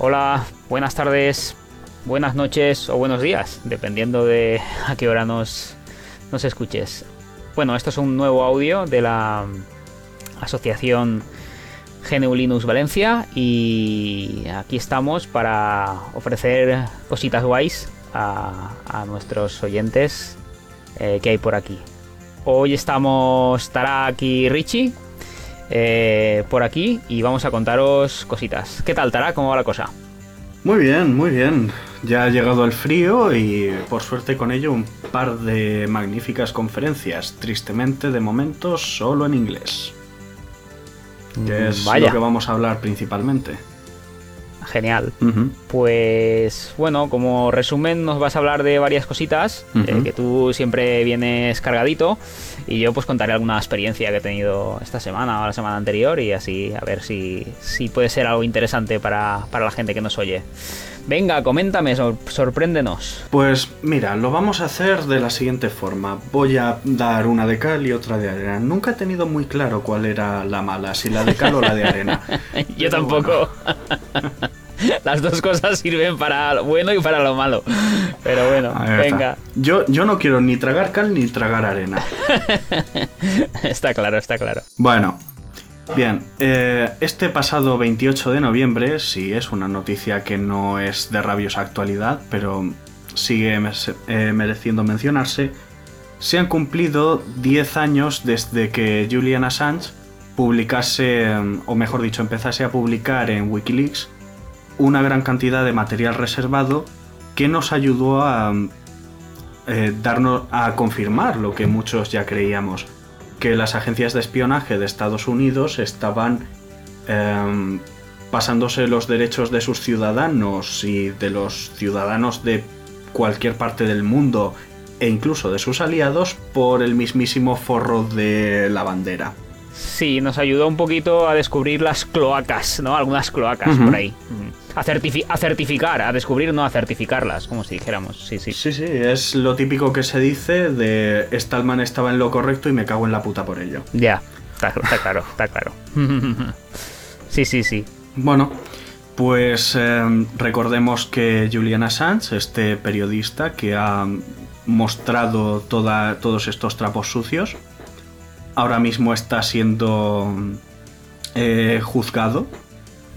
Hola, buenas tardes, buenas noches o buenos días, dependiendo de a qué hora nos, nos escuches. Bueno, esto es un nuevo audio de la asociación GNU Linux Valencia y aquí estamos para ofrecer cositas guays a, a nuestros oyentes eh, que hay por aquí. Hoy estamos, estará aquí Richie eh, por aquí y vamos a contaros cositas. ¿Qué tal, Tara? ¿Cómo va la cosa? Muy bien, muy bien. Ya ha llegado el frío y por suerte con ello un par de magníficas conferencias, tristemente de momento solo en inglés. Que es Vaya. lo que vamos a hablar principalmente. Genial. Pues bueno, como resumen nos vas a hablar de varias cositas, eh, que tú siempre vienes cargadito y yo pues contaré alguna experiencia que he tenido esta semana o la semana anterior y así a ver si, si puede ser algo interesante para, para la gente que nos oye. Venga, coméntame, sor- sorpréndenos. Pues mira, lo vamos a hacer de la siguiente forma. Voy a dar una de cal y otra de arena. Nunca he tenido muy claro cuál era la mala, si la de cal o la de arena. Yo tampoco. Las dos cosas sirven para lo bueno y para lo malo. Pero bueno, venga. Yo, yo no quiero ni tragar cal ni tragar arena. Está claro, está claro. Bueno, bien, eh, este pasado 28 de noviembre, sí es una noticia que no es de rabiosa actualidad, pero sigue eh, mereciendo mencionarse, se han cumplido 10 años desde que Julian Assange publicase, o mejor dicho, empezase a publicar en Wikileaks una gran cantidad de material reservado que nos ayudó a eh, darnos a confirmar lo que muchos ya creíamos que las agencias de espionaje de Estados Unidos estaban em, pasándose los derechos de sus ciudadanos y de los ciudadanos de cualquier parte del mundo e incluso de sus aliados por el mismísimo forro de la bandera. Sí, nos ayudó un poquito a descubrir las cloacas, ¿no? Algunas cloacas por ahí. Mm. A, certifi- a certificar, a descubrir, no a certificarlas, como si dijéramos. Sí, sí. Sí, sí, es lo típico que se dice de Stallman estaba en lo correcto y me cago en la puta por ello. Ya, está, está claro, está claro. sí, sí, sí. Bueno, pues eh, recordemos que Julian Assange, este periodista que ha mostrado toda- todos estos trapos sucios, ahora mismo está siendo eh, juzgado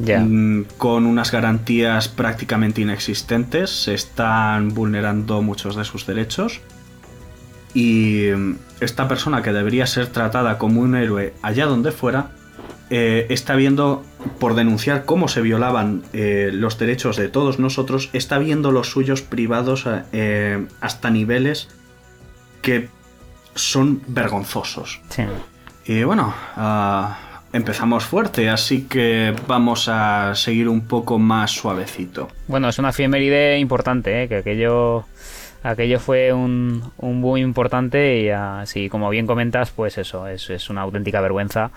Mm, con unas garantías prácticamente inexistentes. Se están vulnerando muchos de sus derechos. Y mm, esta persona que debería ser tratada como un héroe allá donde fuera, eh, está viendo, por denunciar cómo se violaban eh, los derechos de todos nosotros, está viendo los suyos privados eh, hasta niveles que son vergonzosos. Sí. Y bueno, ah, empezamos fuerte, así que vamos a seguir un poco más suavecito. Bueno, es una efeméride importante, ¿eh? que aquello, aquello fue un, un boom importante y así, como bien comentas, pues eso, es, es una auténtica vergüenza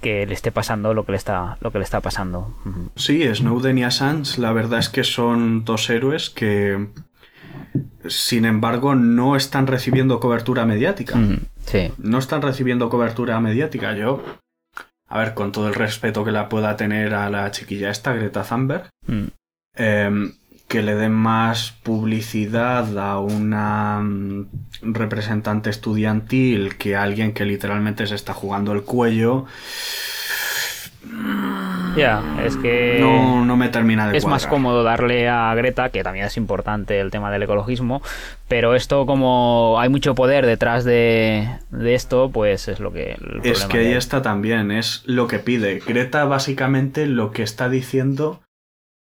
que le esté pasando lo que le está, lo que le está pasando. Sí, Snowden y Assange, la verdad es que son dos héroes que, sin embargo, no están recibiendo cobertura mediática. Sí. No están recibiendo cobertura mediática. Yo, a ver, con todo el respeto que la pueda tener a la chiquilla esta, Greta Thunberg, Mm. eh, que le den más publicidad a una mm, representante estudiantil que a alguien que literalmente se está jugando el cuello. Es que... No, no me termina de es más cómodo darle a Greta, que también es importante el tema del ecologismo, pero esto como hay mucho poder detrás de, de esto, pues es lo que... el Es que ahí está también, es lo que pide. Greta básicamente lo que está diciendo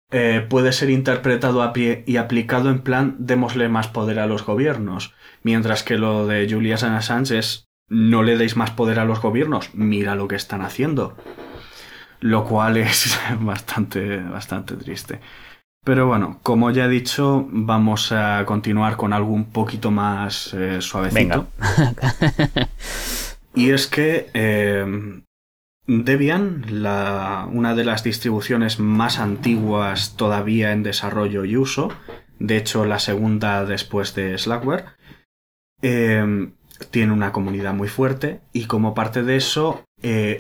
eh, puede ser interpretado a pie y aplicado en plan démosle más poder a los gobiernos. Mientras que lo de Julian Assange es no le deis más poder a los gobiernos, mira lo que están haciendo. Lo cual es bastante, bastante triste. Pero bueno, como ya he dicho, vamos a continuar con algo un poquito más eh, suavecito. y es que eh, Debian, la, una de las distribuciones más antiguas todavía en desarrollo y uso, de hecho la segunda después de Slackware, eh, tiene una comunidad muy fuerte y como parte de eso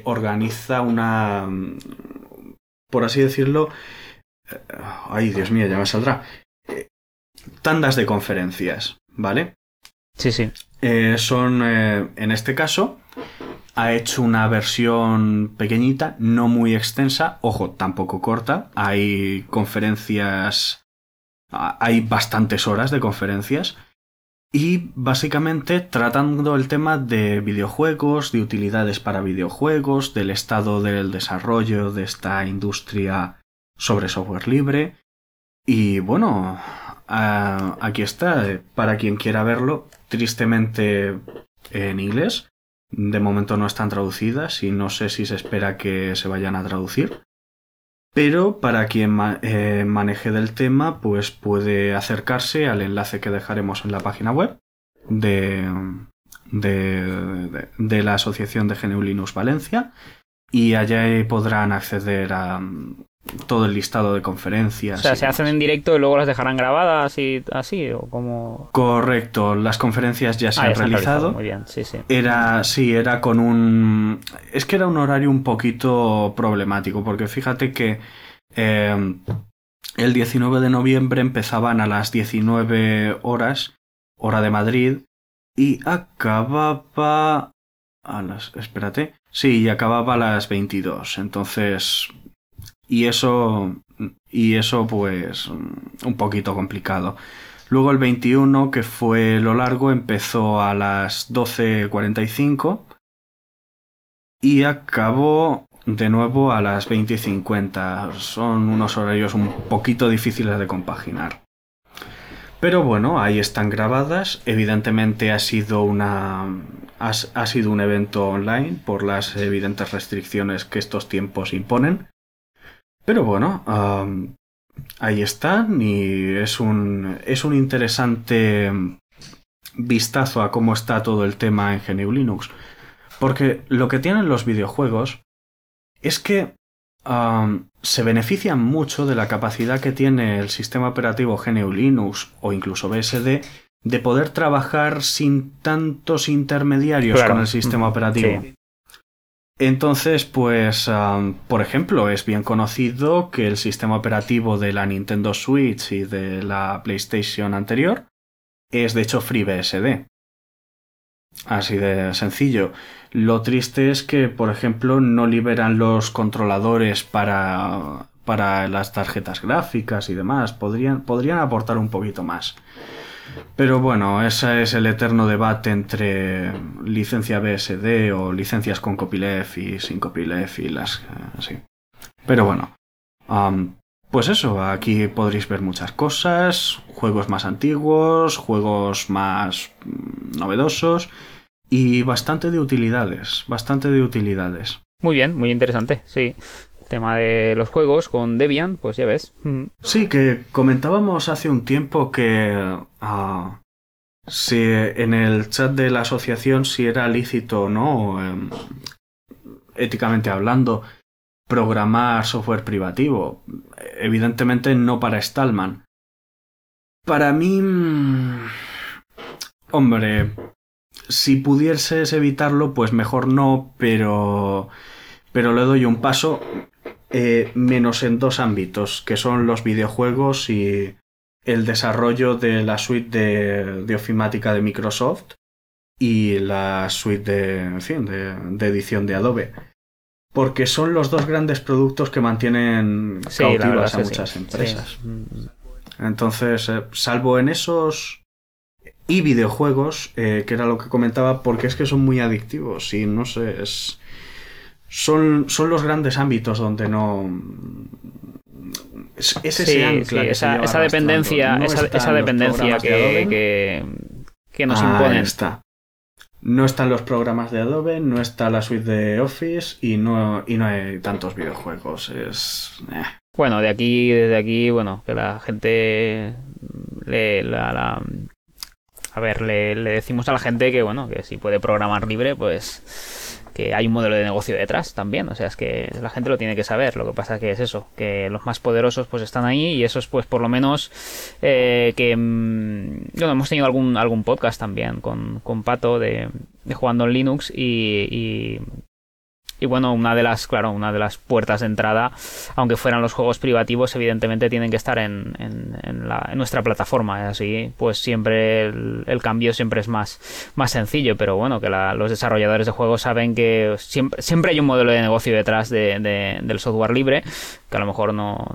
organiza una, por así decirlo, Ay, Dios mío, ya me saldrá. Eh, tandas de conferencias, ¿vale? Sí, sí. Eh, son, eh, en este caso, ha hecho una versión pequeñita, no muy extensa, ojo, tampoco corta. Hay conferencias, hay bastantes horas de conferencias. Y básicamente tratando el tema de videojuegos, de utilidades para videojuegos, del estado del desarrollo de esta industria sobre software libre. Y bueno, aquí está, para quien quiera verlo, tristemente en inglés. De momento no están traducidas y no sé si se espera que se vayan a traducir. Pero para quien eh, maneje del tema, pues puede acercarse al enlace que dejaremos en la página web de, la Asociación de GNU Linux Valencia y allá podrán acceder a, todo el listado de conferencias. O sea, se hacen en directo y luego las dejarán grabadas y así, o como. Correcto, las conferencias ya se ah, han realizado. Muy bien, sí, sí. Era, sí, era con un. Es que era un horario un poquito problemático, porque fíjate que eh, el 19 de noviembre empezaban a las 19 horas, hora de Madrid, y acababa. A las. Espérate. Sí, y acababa a las 22. Entonces, y eso, y eso pues un poquito complicado. Luego el 21, que fue lo largo, empezó a las 12.45 y acabó de nuevo a las 20.50. Son unos horarios un poquito difíciles de compaginar. Pero bueno, ahí están grabadas. Evidentemente ha sido una. Ha, ha sido un evento online por las evidentes restricciones que estos tiempos imponen. Pero bueno, ahí están y es un, es un interesante vistazo a cómo está todo el tema en GNU Linux. Porque lo que tienen los videojuegos es que se benefician mucho de la capacidad que tiene el sistema operativo GNU Linux o incluso BSD de poder trabajar sin tantos intermediarios con el sistema operativo. Entonces, pues, por ejemplo, es bien conocido que el sistema operativo de la Nintendo Switch y de la PlayStation anterior es de hecho FreeBSD. Así de sencillo. Lo triste es que, por ejemplo, no liberan los controladores para, para las tarjetas gráficas y demás. Podrían, podrían aportar un poquito más. Pero bueno, ese es el eterno debate entre licencia BSD o licencias con copyleft y sin copyleft y las así. Eh, Pero bueno, pues eso, aquí podréis ver muchas cosas, juegos más antiguos, juegos más mm, novedosos y bastante de utilidades, bastante de utilidades. Muy bien, muy interesante, sí tema de los juegos con Debian, pues ya ves. Mm. Sí, que comentábamos hace un tiempo que ah, si en el chat de la asociación si era lícito o no, em, éticamente hablando, programar software privativo. Evidentemente no para Stallman. Para mí... Mm, hombre, si pudieses evitarlo, pues mejor no, pero... Pero le doy un paso eh, menos en dos ámbitos, que son los videojuegos y el desarrollo de la suite de, ofimática de Microsoft y la suite de, en fin, de, edición de Adobe. Porque son los dos grandes productos que mantienen cautivas a muchas empresas. Entonces, eh, salvo en esos y videojuegos, eh, que era lo que comentaba, porque es que son muy adictivos y no sé, es son, son los grandes ámbitos donde no es, ese ancla esa, dependencia esa, dependencia que, que, nos ah, Está. no están los programas de Adobe, no está la suite de Office y no, y no hay tantos videojuegos. Es. Eh. Bueno, de aquí, desde aquí, bueno, que la gente le, la, a ver, le, le, decimos a la gente que, bueno, que si puede programar libre, pues que hay un modelo de negocio detrás también. O sea, es que la gente lo tiene que saber. Lo que pasa que es eso, que los más poderosos pues están ahí y esos pues por lo menos eh, que... Mm, bueno, hemos tenido algún, algún podcast también con, con Pato de, de jugando en Linux y, y bueno, una de las, claro, una de las puertas de entrada, aunque fueran los juegos privativos, evidentemente tienen que estar en, en, la, en nuestra plataforma. Así, pues siempre el, cambio siempre es más, más sencillo. Pero bueno, que los desarrolladores de juegos saben que siempre, siempre hay un modelo de negocio detrás de, del software libre, que a lo mejor no,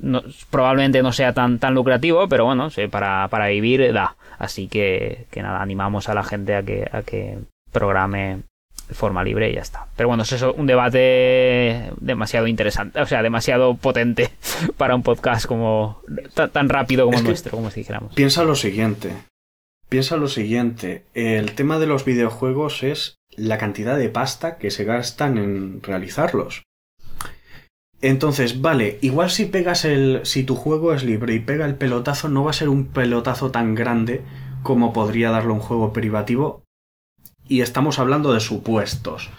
no, probablemente no sea tan, tan lucrativo, pero bueno, para, para vivir da. Así que, que nada, animamos a la gente a que, a que programe de forma libre y ya está. Pero bueno, eso es un debate demasiado interesante, o sea, demasiado potente para un podcast como tan, rápido como el nuestro, como si dijéramos. Piensa lo siguiente. Piensa lo siguiente. El tema de los videojuegos es la cantidad de pasta que se gastan en realizarlos. Entonces, vale, igual si pegas el. si tu juego es libre y pega el pelotazo, no va a ser un pelotazo tan grande como podría darlo un juego privativo y estamos hablando de supuestos.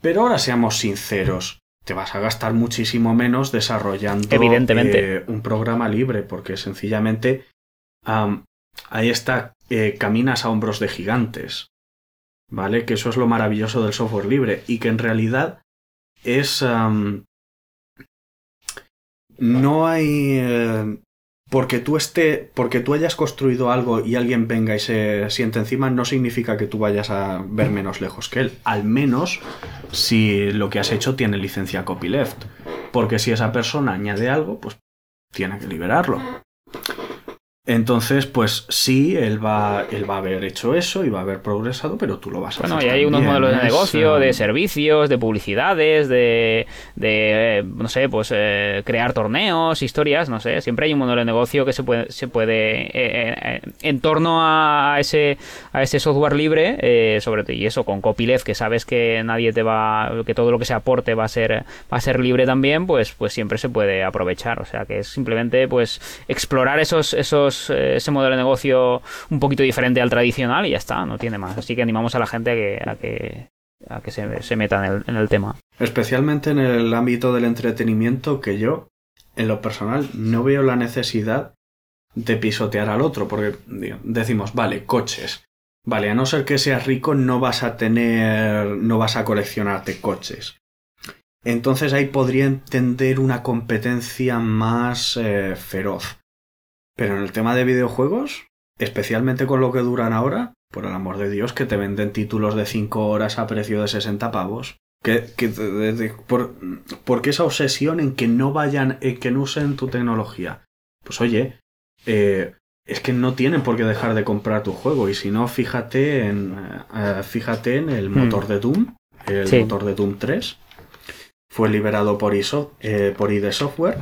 Pero ahora seamos sinceros, te vas a gastar muchísimo menos desarrollando Evidentemente. Eh, un programa libre, porque sencillamente ahí está, eh, caminas a hombros de gigantes. ¿Vale? Que eso es lo maravilloso del software libre y que en realidad es... no hay... Eh, porque tú esté, porque tú hayas construido algo y alguien venga y se siente encima, no significa que tú vayas a ver menos lejos que él. Al menos si lo que has hecho tiene licencia copyleft. Porque si esa persona añade algo, pues tiene que liberarlo. Entonces, pues sí, él va, él va a haber hecho eso y va a haber progresado, pero tú lo vas a hacer. Bueno, y hay unos modelos de negocio, de servicios, de publicidades, de, de no sé, pues eh, crear torneos, historias, no sé. Siempre hay un modelo de negocio que se puede, se puede eh, eh, en torno a ese, a ese software libre, sobre todo, y eso con copyleft, que sabes que nadie te va, que todo lo que se aporte va a ser, va a ser libre también, pues, pues siempre se puede aprovechar. O sea, que es simplemente, pues, explorar esos, esos eh, ese modelo de negocio un poquito diferente al tradicional y ya está, no tiene más. Así que animamos a la gente a que, que, que se, se meta en el, en el tema. Especialmente en el ámbito del entretenimiento que yo, en lo personal, no veo la necesidad de pisotear al otro, porque decimos, vale, coches. Vale, a no ser que seas rico, no vas a tener, no vas a coleccionarte coches. Entonces ahí podría entender una competencia más eh, feroz. Pero en el tema de videojuegos, especialmente con lo que duran ahora, por el amor de Dios, que te venden títulos de 5 horas a precio de 60 pavos. Que, por, qué esa obsesión en que no vayan, en que no usen tu tecnología? Pues oye, eh, es que no tienen por qué dejar de comprar tu juego. Y si no, fíjate en, eh, fíjate en el hmm. motor de Doom, el motor de Doom 3. Fue liberado por, ISO, eh, por ID Software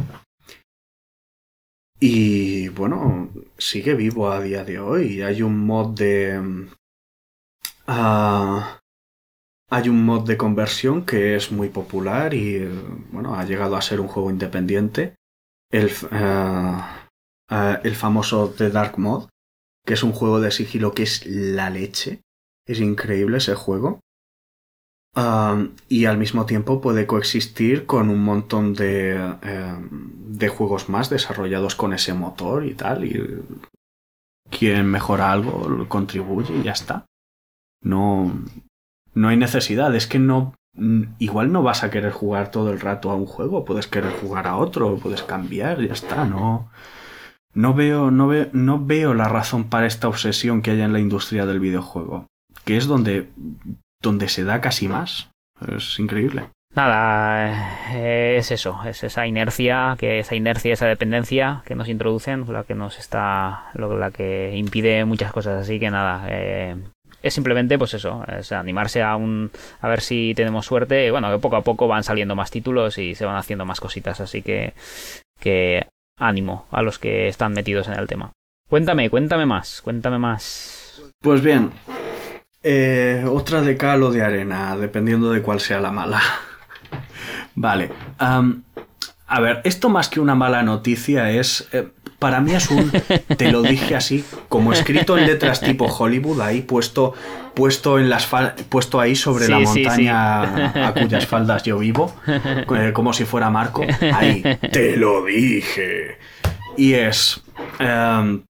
y bueno, sigue vivo a día de hoy. Hay un mod de. Ah, hay un mod de conversión que es muy popular y bueno, ha llegado a ser un juego independiente. El, ah, ah, el famoso The Dark Mod, que es un juego de sigilo que es la leche. Es increíble ese juego y al mismo tiempo puede coexistir con un montón de, em, de juegos más desarrollados con ese motor y tal. Y quien mejora algo contribuye y ya está. No, no hay necesidad. Es que no. Igual no vas a querer jugar todo el rato a un juego, puedes querer jugar a otro, puedes cambiar, ya está, no. No veo, no, veo, no veo la razón para esta obsesión que hay en la industria del videojuego, que es donde donde se da casi más. Es increíble. Nada, eh, es eso, es esa inercia, que esa inercia, esa dependencia que nos introducen, la que nos está, la que impide muchas cosas. Así que nada, eh, es simplemente pues eso, es animarse a un, a ver si tenemos suerte. Bueno, que poco a poco van saliendo más títulos y se van haciendo más cositas, así que, que ánimo a los que están metidos en el tema. Cuéntame, cuéntame más, cuéntame más. Pues bien, eh, otra de cal o de arena, dependiendo de cuál sea la mala. Vale. a ver, esto más que una mala noticia es... Eh, para mí es un... Te lo dije así, como escrito en letras tipo Hollywood, ahí puesto, puesto, en las puesto ahí sobre la montaña a cuyas faldas yo vivo, eh, como si fuera Marco. Ahí, te lo dije. Y es... Em,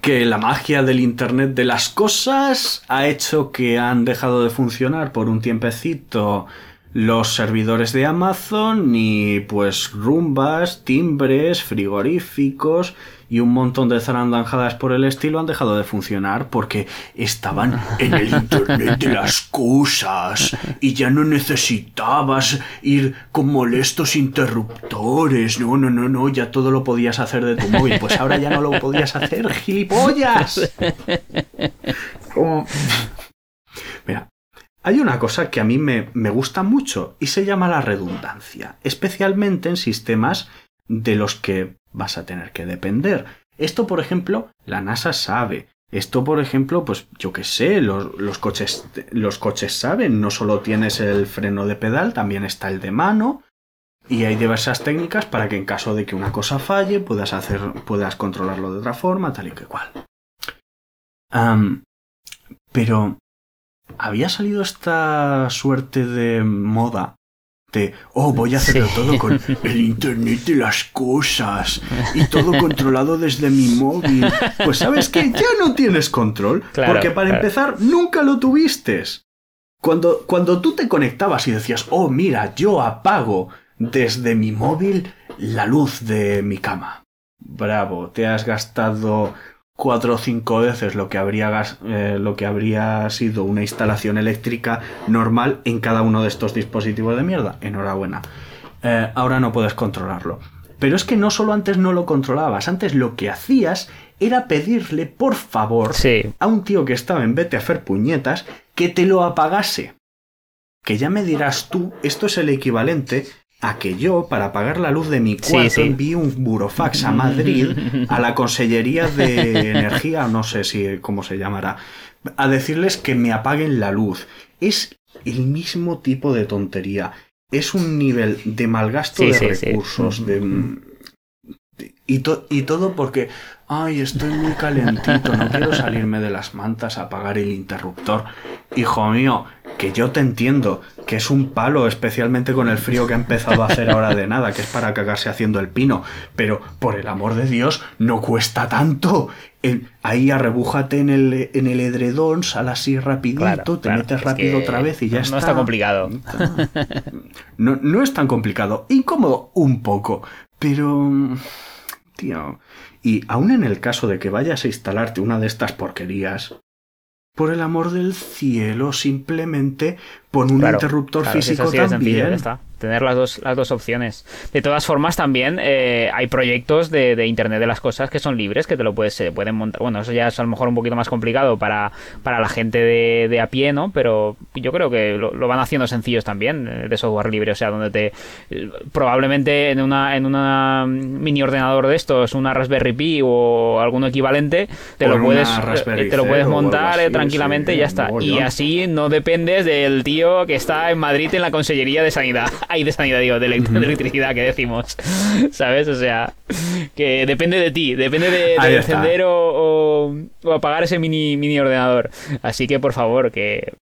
que la magia del Internet de las cosas ha hecho que han dejado de funcionar por un tiempecito los servidores de Amazon y pues rumbas, timbres, frigoríficos y un montón de zarandanjadas por el estilo han dejado de funcionar porque estaban en el Internet de las cosas y ya no necesitabas ir con molestos interruptores. No, no, no, no, ya todo lo podías hacer de tu móvil. Pues ahora ya no lo podías hacer, gilipollas. Mira, hay una cosa que a mí me, me, gusta mucho y se llama la redundancia, especialmente en sistemas de los que vas a tener que depender. Esto, por ejemplo, la NASA sabe. Esto, por ejemplo, pues yo qué sé, los, los, coches, los coches saben, no solo tienes el freno de pedal, también está el de mano. Y hay diversas técnicas para que en caso de que una cosa falle puedas hacer, puedas controlarlo de otra forma, tal y que cual. pero había salido esta suerte de moda de, oh, voy a hacerlo todo con el Internet de las cosas y todo controlado desde mi móvil. Pues sabes que ya no tienes control, porque para empezar nunca lo tuviste. Cuando, cuando tú te conectabas y decías, oh, mira, yo apago desde mi móvil la luz de mi cama. Bravo, te has gastado cuatro o cinco veces lo que habría eh, lo que habría sido una instalación eléctrica normal en cada uno de estos dispositivos de mierda. Enhorabuena. Eh, ahora no puedes controlarlo. Pero es que no solo antes no lo controlabas, antes lo que hacías era pedirle por favor a un tío que estaba en vete a hacer puñetas que te lo apagase. Que ya me dirás tú, esto es el equivalente a que yo, para pagar la luz de mi cuarto, envíe un burofax a Madrid, a la Consellería de Energía, no sé si cómo se llamará, a decirles que me apaguen la luz. Es el mismo tipo de tontería. Es un nivel de malgasto de recursos, de, y, y, todo porque, ay, estoy muy calentito, no quiero salirme de las mantas a apagar el interruptor. Hijo mío, que yo te entiendo, que es un palo, especialmente con el frío que ha empezado a hacer ahora de nada, que es para cagarse haciendo el pino. Pero, por el amor de Dios, no cuesta tanto. ahí arrebújate en el, en el edredón, sal así rapidito, te metes rápido otra vez y ya está. No está complicado. No, no es tan complicado. Incómodo un poco, pero... Tío. Y aún en el caso de que vayas a instalarte una de estas porquerías, por el amor del cielo, simplemente pon un interruptor físico también tener las dos, las dos opciones. De todas formas, también eh, hay proyectos de, de, Internet de las cosas que son libres, que te lo puedes, se pueden montar. Bueno, eso ya es a lo mejor un poquito más complicado para, para la gente de, de a pie, ¿no? Pero yo creo que lo, van haciendo sencillos también, eh, de software libre, o sea, donde te. Probablemente en una, en una mini ordenador de estos, una Raspberry Pi o algún equivalente, te lo puedes, eh, te lo puedes montar tranquilamente y ya está. Y así no dependes del tío que está en Madrid en la Consellería de Sanidad de sanidad, digo, de, electricidad que decimos. ¿Sabes? O sea, que depende de ti, depende de, encender o, apagar ese mini, mini ordenador. Así que por favor, que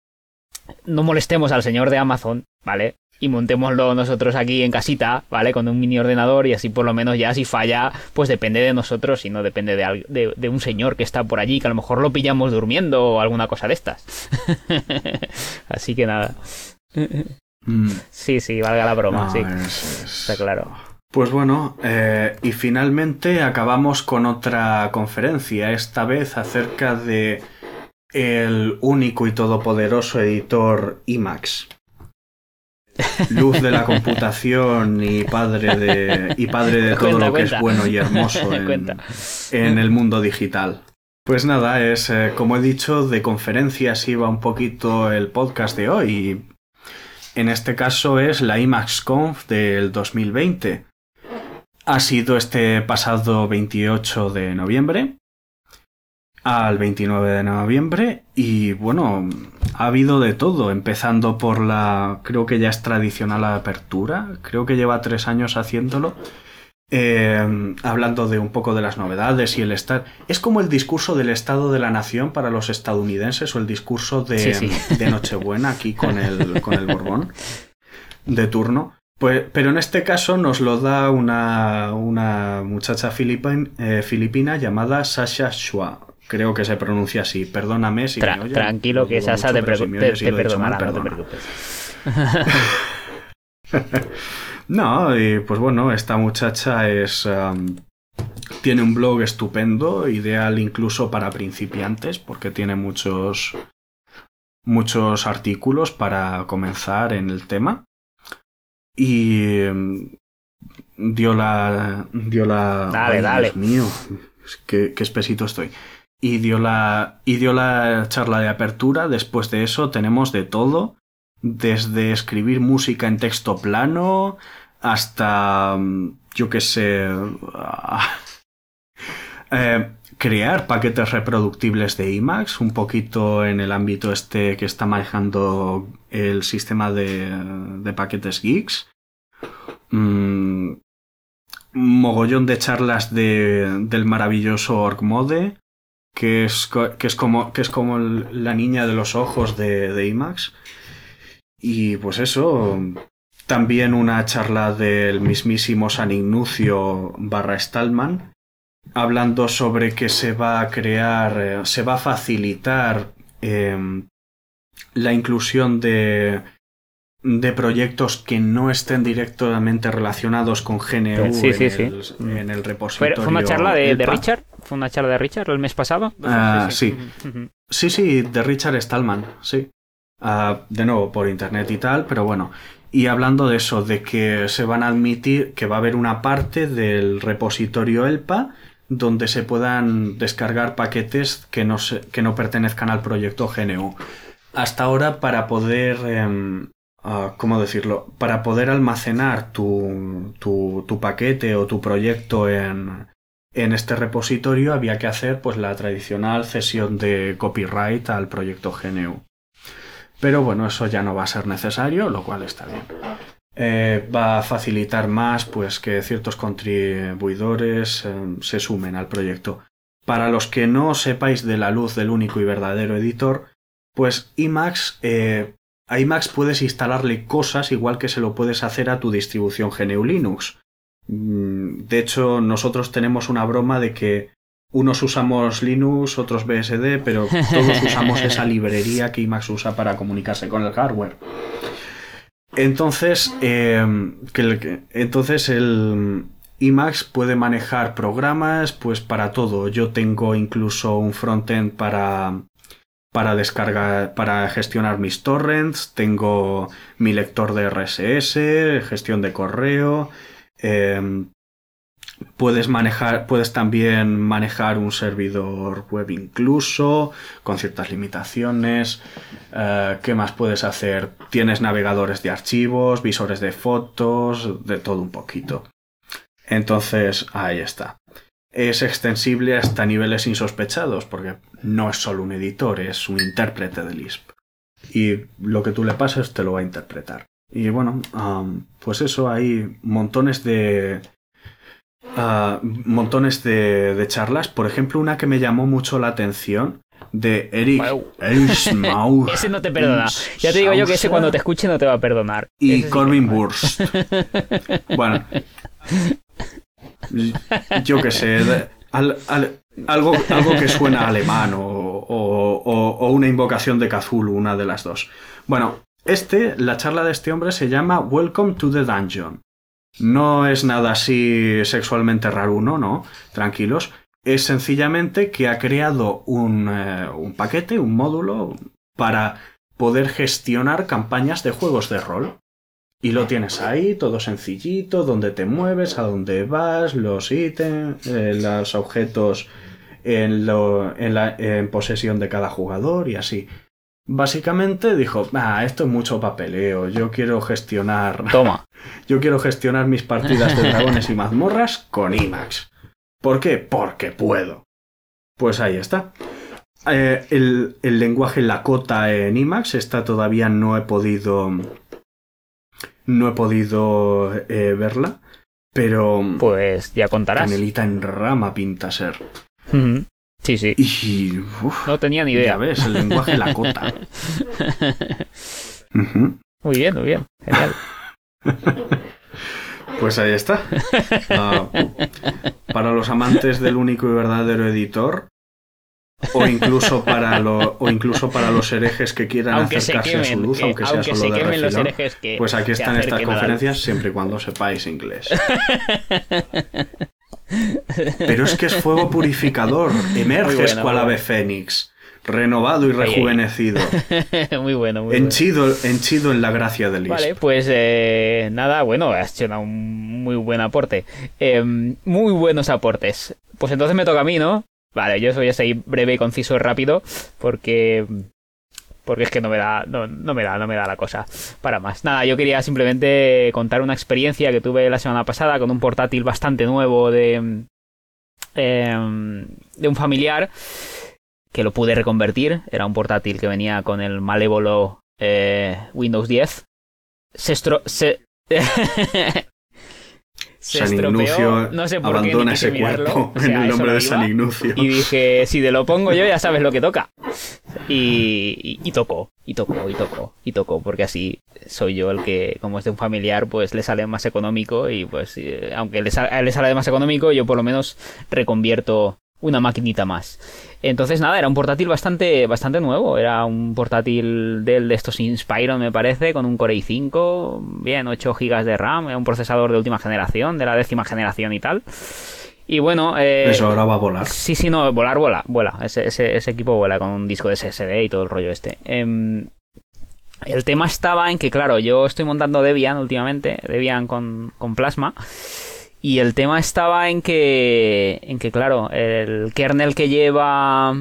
no molestemos al señor de Amazon, ¿vale? Y montémoslo nosotros aquí en casita, ¿vale? Con un mini ordenador y así por lo menos ya si falla, pues depende de nosotros y no depende de, de, un señor que está por allí, que a lo mejor lo pillamos durmiendo o alguna cosa de estas. así que nada. Mm. Sí, sí, valga la broma, sí. Está claro. Pues bueno, eh, y finalmente acabamos con otra conferencia, esta vez acerca de el único y todopoderoso editor IMAX. Luz de la computación y padre de, y padre de todo lo que es bueno y hermoso en, el mundo digital. Pues nada, es eh, como he dicho, de conferencias iba un poquito el podcast de hoy. En este caso es la IMAXConf del 2020. Ha sido este pasado 28 de noviembre. Al 29 de noviembre y bueno, ha habido de todo, empezando por la, creo que ya es tradicional la apertura, creo que lleva tres años haciéndolo, eh, hablando de un poco de las novedades y el estar... Es como el discurso del Estado de la Nación para los estadounidenses o el discurso de, de Nochebuena aquí con el, con el Borbón de turno. Pues, pero en este caso nos lo da una, una muchacha eh, filipina llamada Sasha Shua. Creo que se pronuncia así. Perdóname si me oyen, Tranquilo que Sasha te, perdonará, no te preocupes. no, y pues bueno, esta muchacha es... Um, tiene un blog estupendo, ideal incluso para principiantes, porque tiene muchos muchos artículos para comenzar en el tema y em, dio la dio la dale dale Dios mío qué, qué espesito estoy y dio la y dio la charla de apertura después de eso tenemos de todo desde escribir música en texto plano hasta em, yo qué sé eh, crear paquetes reproductibles de IMAX, un poquito en el ámbito este que está manejando el sistema de, de paquetes Geeks. Mm, mogollón de charlas de, del maravilloso Orgmode, que es, que es, como, que es como la niña de los ojos de, de IMAX. Y pues eso, también una charla del mismísimo San Ignacio barra Stallman, hablando sobre que se va a crear, eh, se va a facilitar em, la inclusión de, de proyectos que no estén directamente relacionados con GNU en, el, repositorio. ¿Fue una charla de, Richard? ¿Fue una charla de Richard el mes pasado? Ah, sí. Sí, sí, de Richard Stallman, sí. Ah, de nuevo, por internet y tal, pero bueno. Y hablando de eso, de que se van a admitir que va a haber una parte del repositorio ELPA donde se puedan descargar paquetes que no, que no pertenezcan al proyecto GNU. Hasta ahora, para poder, em, ah, ¿cómo decirlo? Para poder almacenar tu, tu, paquete o tu proyecto en, en este repositorio había que hacer pues la tradicional cesión de copyright al proyecto GNU. Pero bueno, eso ya no va a ser necesario, lo cual está bien. Eh, va a facilitar más pues que ciertos contribuidores eh, se sumen al proyecto. Para los que no sepáis de la luz del único y verdadero editor, pues eh, a Emacs puedes instalarle cosas igual que se lo puedes hacer a tu distribución GNU Linux. Mm, de hecho, nosotros tenemos una broma de que unos usamos Linux, otros BSD, pero todos usamos esa librería que Emacs usa para comunicarse con el hardware. Entonces, eh, que entonces el Emacs puede manejar programas pues para todo. Yo tengo incluso un frontend para para descargar, para gestionar mis torrents, tengo mi lector de RSS, gestión de correo, eh, Puedes manejar, puedes también manejar un servidor web incluso, con ciertas limitaciones. Eh, ¿Qué más puedes hacer? Tienes navegadores de archivos, visores de fotos, de todo un poquito. Entonces, ahí está. Es extensible hasta niveles insospechados, porque no es solo un editor, es un intérprete de Lisp. Y lo que tú le pases te lo va a interpretar. Y bueno, pues eso, hay montones de montones de, charlas. Por ejemplo, una que me llamó mucho la atención de Eric ese no te perdona. Ya te digo yo que ese cuando te escuche no te va a perdonar. Y Corbin Burst. bueno. Yo qué sé. algo, algo que suena alemán o, o, una invocación de Cthulhu, una de las dos. Bueno, este, la charla de este hombre se llama Welcome to the Dungeon. No es nada así sexualmente raro, ¿no? ¿no? Tranquilos. Es sencillamente que ha creado un, eh, un paquete, un módulo, para poder gestionar campañas de juegos de rol. Y lo tienes ahí, todo sencillito, donde te mueves, a dónde vas, los ítems, eh, los objetos en posesión de cada jugador y así. Básicamente dijo, ah, esto es mucho papeleo, yo quiero gestionar... Toma. yo quiero gestionar mis partidas de dragones y mazmorras con IMAX. ¿Por qué? Porque puedo. Pues ahí está. eh, el, lenguaje Lakota en IMAX está todavía no he podido no he podido eh, verla, pero pues ya contarás. Canelita en rama pinta ser. Sí, sí. Y, no tenía ni idea. Ya ves, el lenguaje Lakota. Muy bien, muy bien. Genial. Pues ahí está. Ah, para los amantes del único y verdadero editor, o incluso para lo, o incluso para los herejes que quieran acercarse a su luz, aunque sea solo de refilón, pues aquí están estas conferencias siempre y cuando sepáis inglés. Pero es que es fuego purificador, emerges cual ave fénix renovado y rejuvenecido. muy bueno, muy henchido, bueno. Henchido en la gracia del Vale, pues eh, nada, bueno, has hecho un muy buen aporte. Em, muy buenos aportes. Pues entonces me toca a mí, ¿no? Vale, yo voy a seguir breve y conciso y rápido porque porque es que no me da no, me da no me da la cosa para más nada yo quería simplemente contar una experiencia que tuve la semana pasada con un portátil bastante nuevo de em, de un familiar que lo pude reconvertir. Era un portátil que venía con el malévolo eh, Windows 10. Se, estro se... se San Ignacio no sé por abandona ese cuerpo en el nombre de San Ignacio. Y dije, si te lo pongo yo ya sabes lo que toca. Y, y, tocó, y tocó, y tocó, y tocó, porque así soy yo el que, como es de un familiar, pues le sale más económico y pues eh, aunque le, le sale más económico, yo por lo menos reconvierto una maquinita más. Entonces nada, era un portátil bastante, bastante nuevo. Era un portátil del de estos Inspiron, me parece, con un Core i5, bien, 8 GB de RAM, un procesador de última generación, de la décima generación y tal. Y bueno... Eh, Eso ahora va a volar. Sí, sí, no, volar, vuela, vuela. Ese, ese, equipo vuela con un disco de SSD y todo el rollo este. Em, el tema estaba en que, claro, yo estoy montando Debian últimamente, Debian con, con Plasma. Y el tema estaba en que, en que claro, el kernel que lleva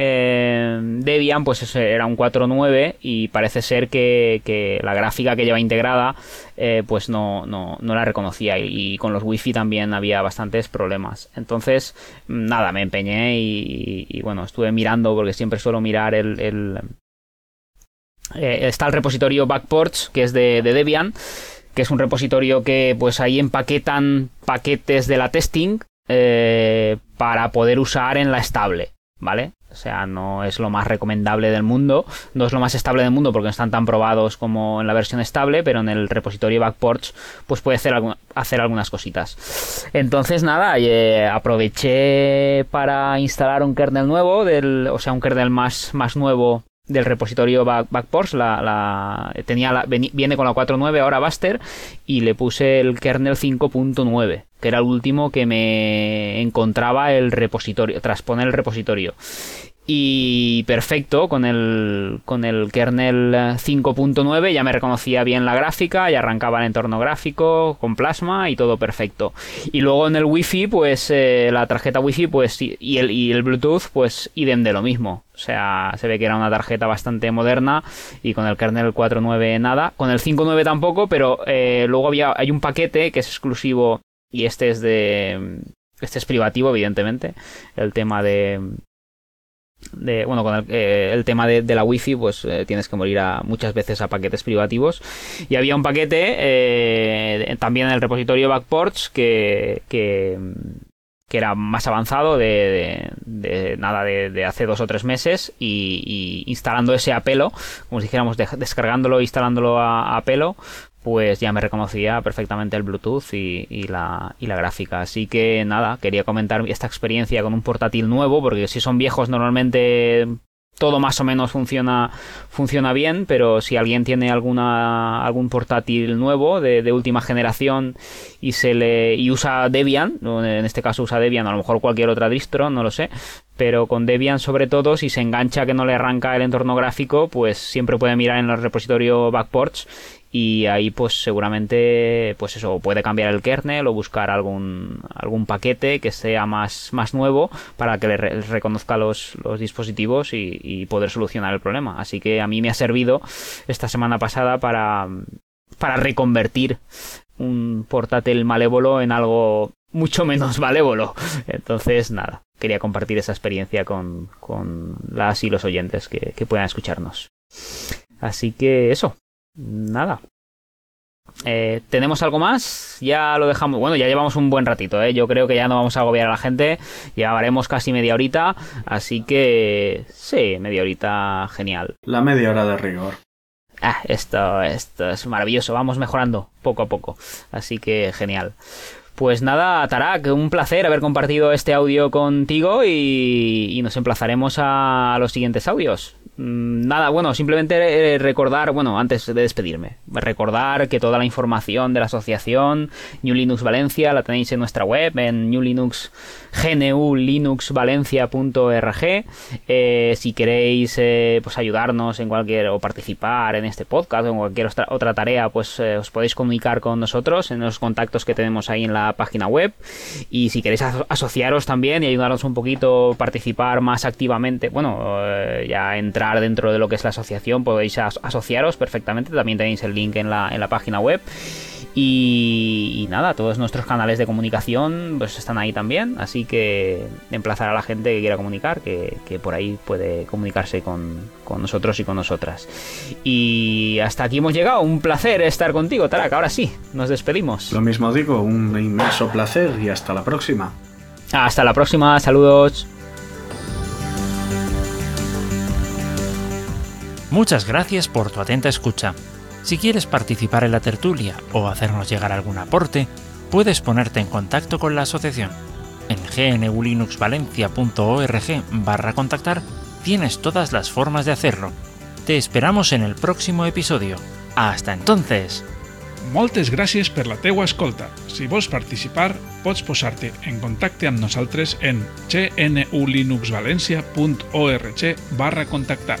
eh, Debian, pues era un 4.9 y parece ser que, la gráfica que lleva integrada, eh, pues no, no, no, la reconocía y, con los wifi también había bastantes problemas. Entonces, nada, me empeñé y, bueno, estuve mirando porque siempre suelo mirar el... eh, está el repositorio Backports, que es de Debian que es un repositorio que pues ahí empaquetan paquetes de la testing eh, para poder usar en la estable, ¿vale? O sea, no es lo más recomendable del mundo, no es lo más estable del mundo porque no están tan probados como en la versión estable, pero en el repositorio Backports pues puede hacer, hacer algunas cositas. Entonces nada, eh, aproveché para instalar un kernel nuevo, del, o sea, un kernel más, más nuevo del repositorio Backports, la, la, tenía la, viene con la 4.9 ahora Buster y le puse el kernel 5.9 que era el último que me encontraba el repositorio tras poner el repositorio y perfecto con el, con el kernel 5.9 ya me reconocía bien la gráfica, ya arrancaba el entorno gráfico con plasma y todo perfecto. Y luego en el wifi, pues eh, la tarjeta wifi pues, y, el, y el Bluetooth, pues idem de lo mismo. O sea, se ve que era una tarjeta bastante moderna y con el kernel 4.9 nada. Con el 5.9 tampoco, pero eh, luego había, hay un paquete que es exclusivo y este es de... Este es privativo, evidentemente. El tema de, de, bueno, con el, eh, tema de, la wifi, pues eh, tienes que morir a, muchas veces a paquetes privativos. Y había un paquete eh, también en el repositorio Backports que, que, era más avanzado de, nada de, hace dos o tres meses y, instalando ese a pelo, como si dijéramos descargándolo e instalándolo a, a pelo, pues ya me reconocía perfectamente el Bluetooth y, la, y, la, gráfica. Así que nada, quería comentar esta experiencia con un portátil nuevo, porque si son viejos normalmente todo más o menos funciona, funciona bien, pero si alguien tiene alguna, algún portátil nuevo de, última generación y se le y usa Debian, en este caso usa Debian, a lo mejor cualquier otra distro, no lo sé, pero con Debian sobre todo, si se engancha que no le arranca el entorno gráfico, pues siempre puede mirar en el repositorio Backports y ahí pues seguramente pues eso puede cambiar el kernel o buscar algún algún paquete que sea más más nuevo para que le reconozca los, los dispositivos y, y, poder solucionar el problema. Así que a mí me ha servido esta semana pasada para para reconvertir un portátil malévolo en algo mucho menos malévolo. Entonces nada quería compartir esa experiencia con, las y los oyentes que, que puedan escucharnos. Así que eso, nada, eh, ¿Tenemos algo más? Ya lo dejamos. Bueno, ya llevamos un buen ratito, ¿eh? Yo creo que ya no vamos a agobiar a la gente. Llevaremos casi media horita. Así que. Sí, media horita genial. La media hora de rigor. Ah, esto, esto es maravilloso. Vamos mejorando poco a poco. Así que genial. Pues nada, Tarak, un placer haber compartido este audio contigo y, y nos emplazaremos a los siguientes audios. Mm, nada, bueno, simplemente eh, recordar, bueno, antes de despedirme, recordar que toda la información de la asociación New Linux Valencia la tenéis en nuestra web, en New Linux gnulinuxvalencia.org. Eh, si queréis eh, pues ayudarnos en cualquier o participar en este podcast o en cualquier otra, tarea, pues os podéis comunicar con nosotros en los contactos que tenemos ahí en la página web. Y si queréis asociaros también y ayudarnos un poquito, participar más activamente, bueno, ya entrar dentro de lo que es la asociación, podéis asociaros perfectamente. También tenéis el link en la, en la página web. Y, nada, todos nuestros canales de comunicación pues están ahí también, así que emplazar a la gente que quiera comunicar, que, por ahí puede comunicarse con, con, nosotros y con nosotras. Y hasta aquí hemos llegado, un placer estar contigo, Tarak, ahora sí, nos despedimos. Lo mismo digo, un inmenso placer y hasta la próxima. Hasta la próxima, saludos. Muchas gracias por tu atenta escucha. Si quieres participar en la tertulia o hacernos llegar algún aporte, puedes ponerte en contacto con la asociación. En gnulinuxvalencia.org barra contactar tienes todas las formas de hacerlo. Te esperamos en el próximo episodio. Hasta entonces! Moltes gràcies per la teua escolta. Si vols participar, pots posar-te en contacte amb nosaltres en gnulinuxvalencia.org barra contactar.